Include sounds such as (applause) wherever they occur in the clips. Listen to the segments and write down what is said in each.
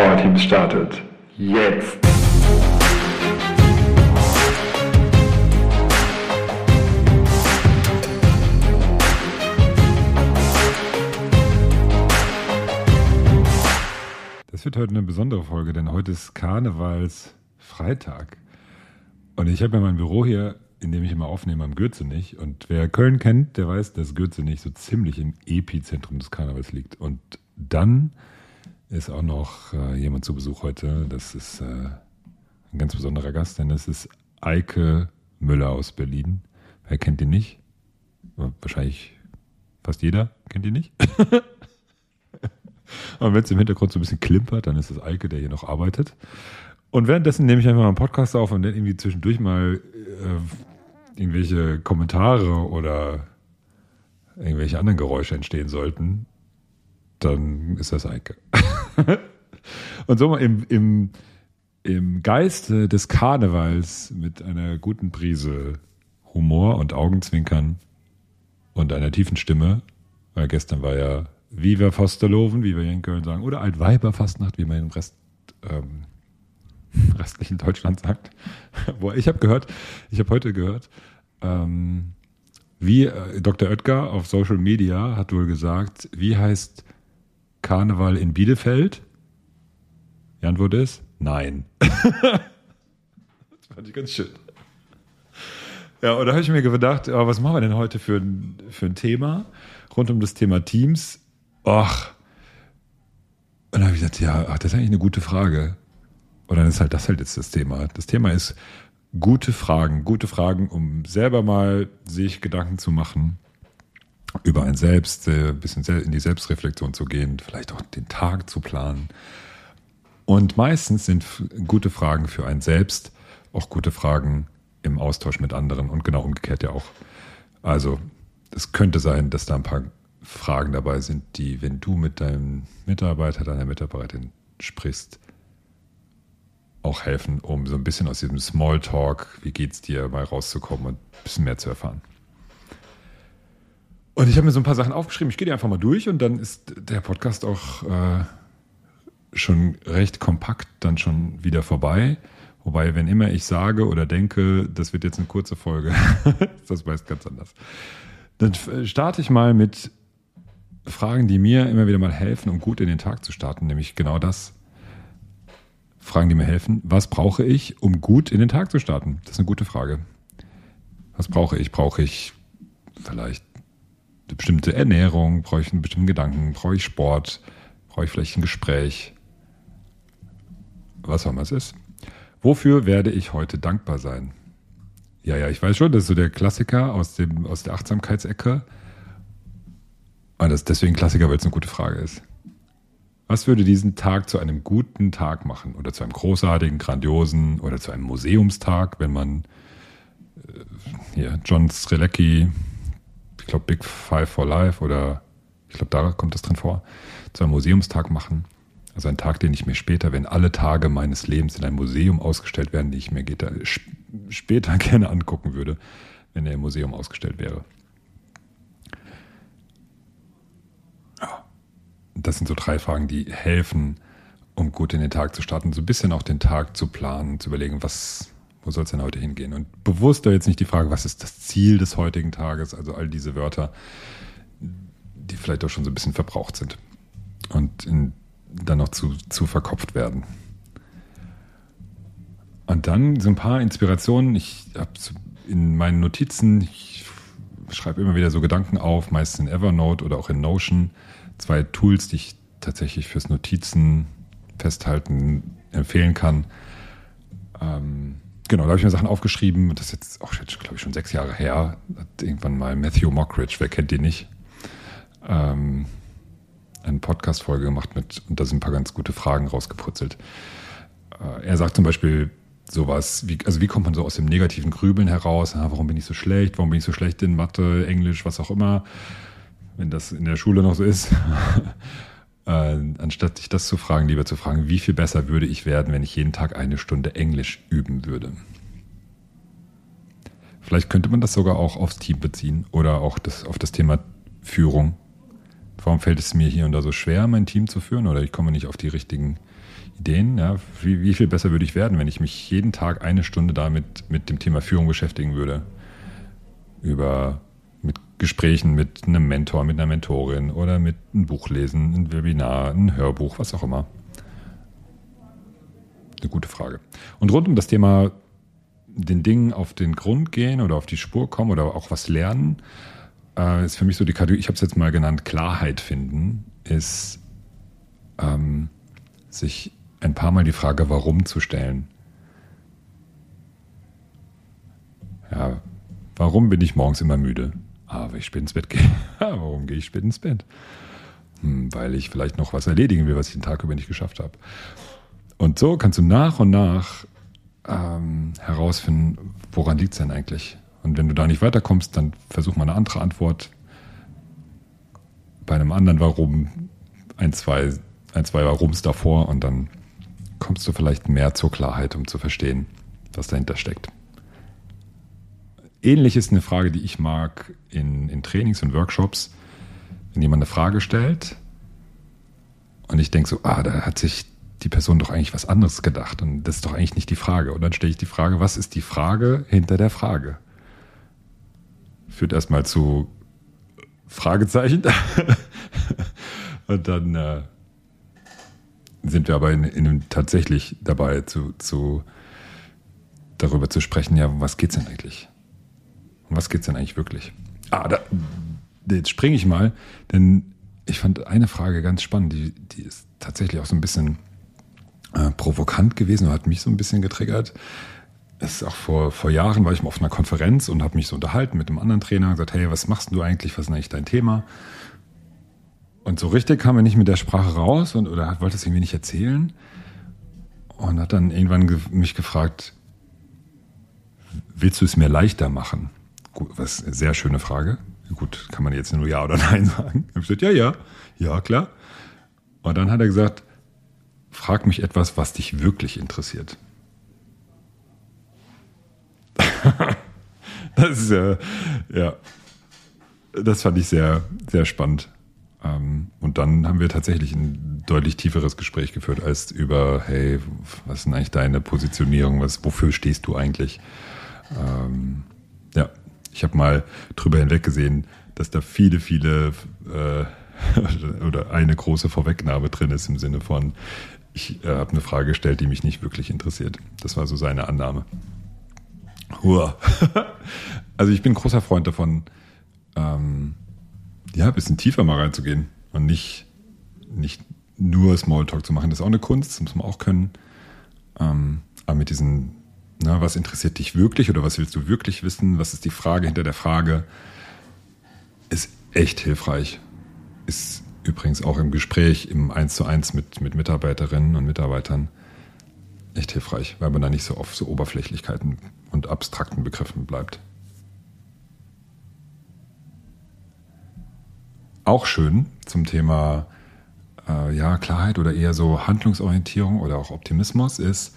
Powerteams startet. Jetzt! Das wird heute eine besondere Folge, denn heute ist Karnevalsfreitag. Und ich habe ja mein Büro hier, in dem ich immer aufnehme, am Gürzenich. Und wer Köln kennt, der weiß, dass Gürzenich so ziemlich im Epizentrum des Karnevals liegt. Und dann ist auch noch äh, jemand zu Besuch heute. Das ist äh, ein ganz besonderer Gast, denn das ist Eike Müller aus Berlin. Wer kennt ihn nicht? Wahrscheinlich fast jeder kennt ihn nicht. (laughs) Und wenn es im Hintergrund so ein bisschen klimpert, dann ist es Eike, der hier noch arbeitet. Und währenddessen nehme ich einfach mal einen Podcast auf und dann irgendwie zwischendurch mal äh, irgendwelche Kommentare oder irgendwelche anderen Geräusche entstehen sollten, dann ist das Eike. (laughs) und so im, im, im Geiste des Karnevals mit einer guten Prise Humor und Augenzwinkern und einer tiefen Stimme, weil gestern war ja Viva Fosterloven, wie wir hier in Köln sagen, oder Altweiberfastnacht, wie man im Rest, ähm, (laughs) restlichen Deutschland sagt. (laughs) Boah, ich habe gehört, ich habe heute gehört, ähm, wie äh, Dr. Oetker auf Social Media hat wohl gesagt, wie heißt Karneval in Bielefeld? Die Antwort ist nein. (laughs) das fand ich ganz schön. Ja, und da habe ich mir gedacht, oh, was machen wir denn heute für ein, für ein Thema rund um das Thema Teams? Ach. Und dann habe ich gesagt, ja, ach, das ist eigentlich eine gute Frage. Und dann ist halt das halt jetzt das Thema. Das Thema ist gute Fragen, gute Fragen, um selber mal sich Gedanken zu machen über ein Selbst, äh, ein bisschen in die Selbstreflexion zu gehen, vielleicht auch den Tag zu planen. Und meistens sind gute Fragen für ein Selbst auch gute Fragen im Austausch mit anderen und genau umgekehrt ja auch. Also es könnte sein, dass da ein paar Fragen dabei sind, die, wenn du mit deinem Mitarbeiter, deiner Mitarbeiterin sprichst, auch helfen, um so ein bisschen aus diesem Smalltalk, wie geht's dir, mal rauszukommen und ein bisschen mehr zu erfahren. Und ich habe mir so ein paar Sachen aufgeschrieben. Ich gehe die einfach mal durch und dann ist der Podcast auch äh, schon recht kompakt dann schon wieder vorbei. Wobei, wenn immer ich sage oder denke, das wird jetzt eine kurze Folge, (laughs) das weiß ganz anders. Dann starte ich mal mit Fragen, die mir immer wieder mal helfen, um gut in den Tag zu starten. Nämlich genau das. Fragen, die mir helfen. Was brauche ich, um gut in den Tag zu starten? Das ist eine gute Frage. Was brauche ich? Brauche ich vielleicht eine bestimmte Ernährung? Brauche ich einen bestimmten Gedanken? Brauche ich Sport? Brauche ich vielleicht ein Gespräch? Was auch immer es ist. Wofür werde ich heute dankbar sein? Ja, ja, ich weiß schon, das ist so der Klassiker aus, dem, aus der Achtsamkeitsecke. Und das ist deswegen Klassiker, weil es eine gute Frage ist. Was würde diesen Tag zu einem guten Tag machen? Oder zu einem großartigen, grandiosen oder zu einem Museumstag, wenn man äh, hier John Strelecki, ich glaube Big Five for Life oder ich glaube, da kommt das drin vor, zu einem Museumstag machen? Also ein Tag, den ich mir später, wenn alle Tage meines Lebens in einem Museum ausgestellt werden, die ich mir später (laughs) gerne angucken würde, wenn er im Museum ausgestellt wäre. Das sind so drei Fragen, die helfen, um gut in den Tag zu starten, so ein bisschen auch den Tag zu planen, zu überlegen, was, wo soll es denn heute hingehen? Und bewusst da jetzt nicht die Frage, was ist das Ziel des heutigen Tages, also all diese Wörter, die vielleicht auch schon so ein bisschen verbraucht sind. Und in dann noch zu, zu verkopft werden. Und dann so ein paar Inspirationen. Ich habe in meinen Notizen, ich schreibe immer wieder so Gedanken auf, meist in Evernote oder auch in Notion. Zwei Tools, die ich tatsächlich fürs Notizen festhalten empfehlen kann. Ähm, genau, da habe ich mir Sachen aufgeschrieben. Das ist jetzt auch, glaube ich, schon sechs Jahre her. Hat irgendwann mal Matthew Mockridge, wer kennt den nicht? Ähm, eine Podcast-Folge gemacht mit, und da sind ein paar ganz gute Fragen rausgeputzelt. Äh, er sagt zum Beispiel sowas, wie, also wie kommt man so aus dem negativen Grübeln heraus? Ah, warum bin ich so schlecht? Warum bin ich so schlecht in Mathe, Englisch, was auch immer? Wenn das in der Schule noch so ist. (laughs) äh, anstatt sich das zu fragen, lieber zu fragen, wie viel besser würde ich werden, wenn ich jeden Tag eine Stunde Englisch üben würde? Vielleicht könnte man das sogar auch aufs Team beziehen oder auch das, auf das Thema Führung Warum fällt es mir hier und da so schwer, mein Team zu führen? Oder ich komme nicht auf die richtigen Ideen. Ja? Wie, wie viel besser würde ich werden, wenn ich mich jeden Tag eine Stunde damit mit dem Thema Führung beschäftigen würde? Über Gesprächen mit einem Mentor, mit einer Mentorin oder mit einem Buch lesen, ein Webinar, ein Hörbuch, was auch immer. Eine gute Frage. Und rund um das Thema den Dingen auf den Grund gehen oder auf die Spur kommen oder auch was lernen, äh, ist für mich so die Kategorie, ich habe es jetzt mal genannt, Klarheit finden, ist ähm, sich ein paar Mal die Frage, warum zu stellen. Ja, warum bin ich morgens immer müde? (laughs) Ah, weil ich spät ins Bett gehe. warum gehe ich spät ins Bett? Hm, weil ich vielleicht noch was erledigen will, was ich den Tag über nicht geschafft habe. Und so kannst du nach und nach ähm, herausfinden, woran liegt es denn eigentlich? Und wenn du da nicht weiterkommst, dann versuch mal eine andere Antwort. Bei einem anderen Warum, ein, zwei, ein, zwei Warums davor und dann kommst du vielleicht mehr zur Klarheit, um zu verstehen, was dahinter steckt. Ähnlich ist eine Frage, die ich mag in, in Trainings und Workshops, wenn jemand eine Frage stellt und ich denke so, ah, da hat sich die Person doch eigentlich was anderes gedacht und das ist doch eigentlich nicht die Frage. Und dann stelle ich die Frage, was ist die Frage hinter der Frage? Führt erstmal zu Fragezeichen (laughs) und dann äh, sind wir aber in, in, tatsächlich dabei zu, zu darüber zu sprechen, ja, was geht's denn eigentlich? Um was geht's denn eigentlich wirklich? Ah, da, jetzt springe ich mal, denn ich fand eine Frage ganz spannend, die, die ist tatsächlich auch so ein bisschen äh, provokant gewesen und hat mich so ein bisschen getriggert. Es ist auch vor, vor Jahren war ich mal auf einer Konferenz und habe mich so unterhalten mit einem anderen Trainer und gesagt, hey, was machst du eigentlich? Was ist eigentlich dein Thema? Und so richtig kam er nicht mit der Sprache raus und oder wollte es irgendwie nicht erzählen. Und hat dann irgendwann ge mich gefragt, willst du es mir leichter machen? Gut, was eine sehr schöne Frage. Gut, kann man jetzt nur Ja oder (laughs) Nein sagen. Ich habe gesagt, ja, ja, ja, klar. Und dann hat er gesagt, frag mich etwas, was dich wirklich interessiert. (laughs) das ist ja, ja, das fand ich sehr, sehr spannend. Ähm, und dann haben wir tatsächlich ein deutlich tieferes Gespräch geführt als über, hey, was ist denn eigentlich deine Positionierung, was, wofür stehst du eigentlich? Ähm, ja, ich habe mal drüber hinweggesehen, dass da viele, viele äh, (laughs) oder eine große Vorwegnahme drin ist im Sinne von, ich äh, habe eine Frage gestellt, die mich nicht wirklich interessiert. Das war so seine Annahme. Hua. (laughs) also ich bin großer Freund davon, ähm, ja, ein bisschen tiefer mal reinzugehen und nicht, nicht nur Smalltalk zu machen. Das ist auch eine Kunst, das muss man auch können. Ähm, aber mit diesen, na, was interessiert dich wirklich oder was willst du wirklich wissen? Was ist die Frage hinter der Frage? Ist echt hilfreich. Ist übrigens auch im Gespräch, im Eins zu eins mit, mit Mitarbeiterinnen und Mitarbeitern echt hilfreich, weil man da nicht so auf so Oberflächlichkeiten und abstrakten Begriffen bleibt. Auch schön zum Thema äh, ja, Klarheit oder eher so Handlungsorientierung oder auch Optimismus ist,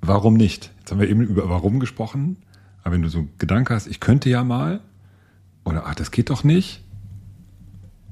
warum nicht? Jetzt haben wir eben über warum gesprochen, aber wenn du so einen Gedanke hast, ich könnte ja mal, oder ach, das geht doch nicht,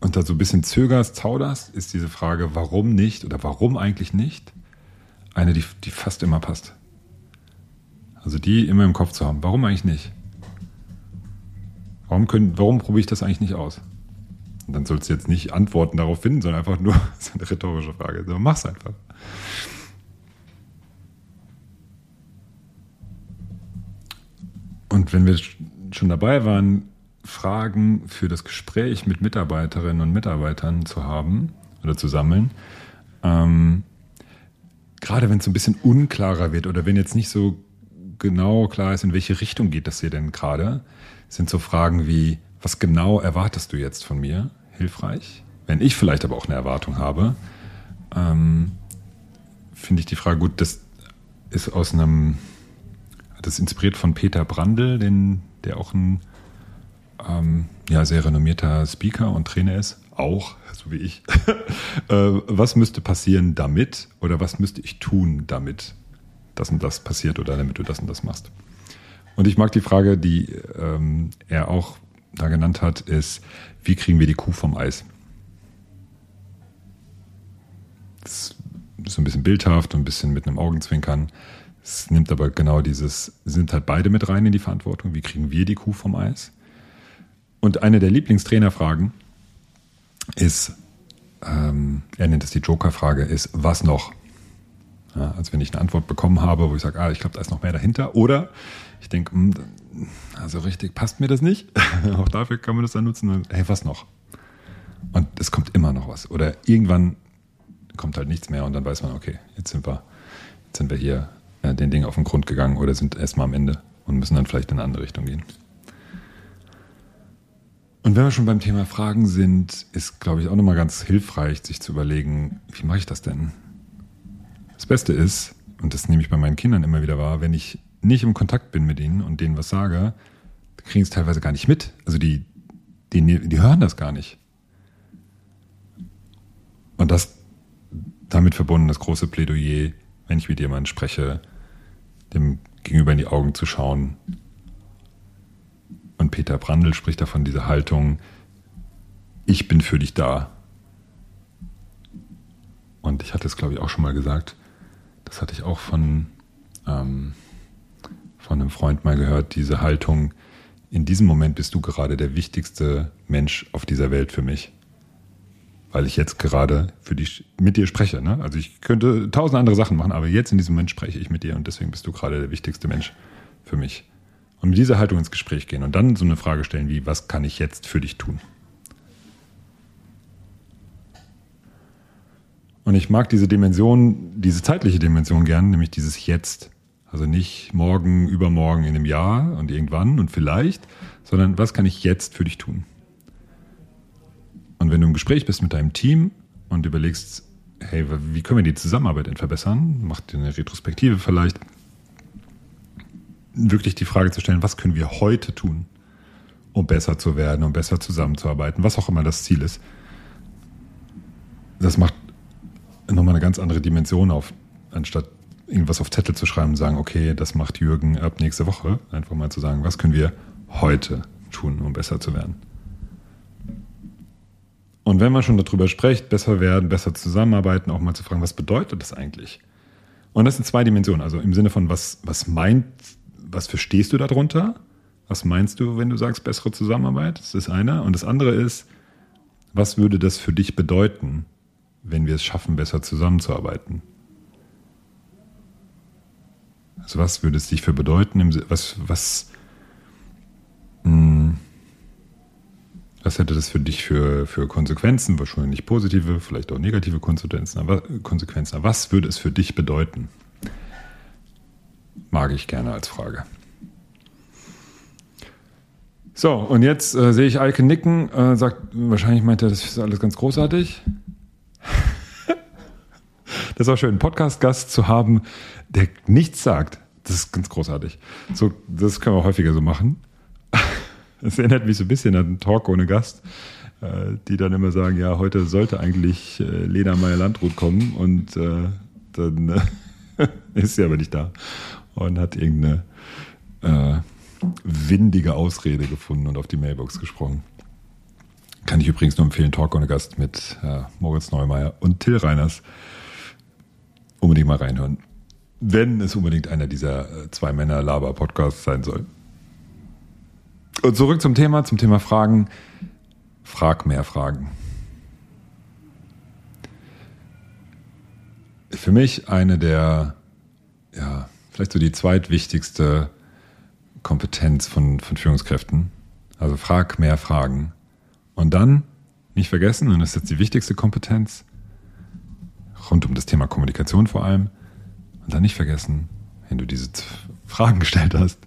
und da so ein bisschen zögerst, zauderst, ist diese Frage, warum nicht oder warum eigentlich nicht, eine, die, die fast immer passt. Also die immer im Kopf zu haben. Warum eigentlich nicht? Warum, warum probiere ich das eigentlich nicht aus? Und dann sollst du jetzt nicht Antworten darauf finden, sondern einfach nur, (laughs) ist eine rhetorische Frage. So, mach's einfach. Wenn wir schon dabei waren, Fragen für das Gespräch mit Mitarbeiterinnen und Mitarbeitern zu haben oder zu sammeln. Ähm, gerade wenn es so ein bisschen unklarer wird oder wenn jetzt nicht so genau klar ist, in welche Richtung geht das hier denn gerade, sind so Fragen wie, was genau erwartest du jetzt von mir? Hilfreich. Wenn ich vielleicht aber auch eine Erwartung habe, ähm, finde ich die Frage gut, das ist aus einem, das inspiriert von Peter Brandl, den, der auch ein ähm, ja, sehr renommierter Speaker und Trainer ist, auch, so wie ich. (laughs) Äh, was müsste passieren damit oder was müsste ich tun damit das und das passiert oder damit du das und das machst? Und ich mag die Frage, die ähm, er auch da genannt hat, ist, wie kriegen wir die Kuh vom Eis? Das ist so ein bisschen bildhaft und ein bisschen mit einem Augenzwinkern. Es nimmt aber genau dieses, sind halt beide mit rein in die Verantwortung. Wie kriegen wir die Kuh vom Eis? Und eine der Lieblingstrainerfragen ist, ähm, er nennt es die Joker-Frage, ist, was noch? Ja, als wenn ich eine Antwort bekommen habe, wo ich sage, ah, ich glaube, da ist noch mehr dahinter. Oder ich denke, hm, also richtig passt mir das nicht. (laughs) Auch dafür kann man das dann nutzen. Hey, was noch? Und es kommt immer noch was. Oder irgendwann kommt halt nichts mehr und dann weiß man, okay, jetzt sind wir, jetzt sind wir hier äh, den Dingen auf den Grund gegangen oder sind erstmal am Ende und müssen dann vielleicht in eine andere Richtung gehen. Und wenn wir schon beim Thema Fragen sind, ist, glaube ich, auch nochmal ganz hilfreich, sich zu überlegen, wie mache ich das denn? Das Beste ist, und das nehme ich bei meinen Kindern immer wieder wahr, wenn ich nicht im Kontakt bin mit ihnen und denen was sage, kriegen es teilweise gar nicht mit. Also die, die, die hören das gar nicht. Und das damit verbunden das große Plädoyer, wenn ich mit jemandem spreche, dem gegenüber in die Augen zu schauen. Und Peter Brandl spricht davon, diese Haltung, ich bin für dich da. Und ich hatte es, glaube ich, auch schon mal gesagt, das hatte ich auch von, ähm, von einem Freund mal gehört, diese Haltung, in diesem Moment bist du gerade der wichtigste Mensch auf dieser Welt für mich. Weil ich jetzt gerade für dich mit dir spreche. Ne? Also ich könnte tausend andere Sachen machen, aber jetzt in diesem Moment spreche ich mit dir und deswegen bist du gerade der wichtigste Mensch für mich. Und mit dieser Haltung ins Gespräch gehen und dann so eine Frage stellen wie, was kann ich jetzt für dich tun? Und ich mag diese Dimension, diese zeitliche Dimension gern, nämlich dieses Jetzt. Also nicht morgen, übermorgen, in einem Jahr und irgendwann und vielleicht, sondern was kann ich jetzt für dich tun? Und wenn du im Gespräch bist mit deinem Team und überlegst, hey, wie können wir die Zusammenarbeit denn verbessern? Mach dir eine Retrospektive vielleicht. Wirklich die Frage zu stellen, was können wir heute tun, um besser zu werden, um besser zusammenzuarbeiten, was auch immer das Ziel ist. Das macht nochmal eine ganz andere Dimension auf, anstatt irgendwas auf Zettel zu schreiben und sagen, okay, das macht Jürgen ab nächste Woche. Einfach mal zu sagen, was können wir heute tun, um besser zu werden. Und wenn man schon darüber spricht, besser werden, besser zusammenarbeiten, auch mal zu fragen, was bedeutet das eigentlich? Und das sind zwei Dimensionen. Also im Sinne von, was, was meint, was verstehst du darunter? Was meinst du, wenn du sagst bessere Zusammenarbeit? Das ist einer. Und das andere ist, was würde das für dich bedeuten, wenn wir es schaffen, besser zusammenzuarbeiten? Also was würde es dich für bedeuten? Was, was, was hätte das für dich für, für Konsequenzen? Wahrscheinlich positive, vielleicht auch negative Konsequenzen. Aber, Konsequenzen. Aber was würde es für dich bedeuten? Mag ich gerne als Frage. So, und jetzt äh, sehe ich Eike nicken, äh, sagt, wahrscheinlich meint er, das ist alles ganz großartig. (laughs) Das ist auch schön, einen Podcast-Gast zu haben, der nichts sagt. Das ist ganz großartig. So, das können wir häufiger so machen. Das erinnert mich so ein bisschen an einen Talk ohne Gast, äh, die dann immer sagen, ja, heute sollte eigentlich äh, Lena Meyer-Landrut kommen und äh, dann (laughs) ist sie aber nicht da und hat irgendeine windige Ausrede gefunden und auf die Mailbox gesprochen. Kann ich übrigens nur empfehlen, Talk ohne Gast mit Moritz Neumeier und Till Reiners unbedingt mal reinhören. Wenn es unbedingt einer dieser zwei Männer Laber Podcasts sein soll. Und zurück zum Thema, zum Thema Fragen. Frag mehr Fragen. Für mich eine der, ja, vielleicht so die zweitwichtigste Kompetenz von, von Führungskräften. Also frag mehr Fragen. Und dann, nicht vergessen, und das ist jetzt die wichtigste Kompetenz, rund um das Thema Kommunikation vor allem. Und dann nicht vergessen, wenn du diese Fragen gestellt hast,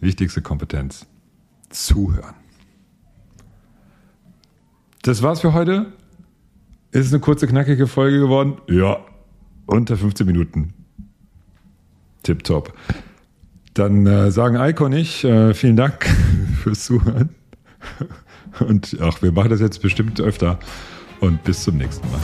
wichtigste Kompetenz, zuhören. Das war's für heute. Ist eine kurze, knackige Folge geworden? Ja, unter 15 Minuten. Tipptopp. Dann äh, sagen Eiko und ich äh, vielen Dank (laughs) fürs Zuhören. Und ach, wir machen das jetzt bestimmt öfter. Und bis zum nächsten Mal.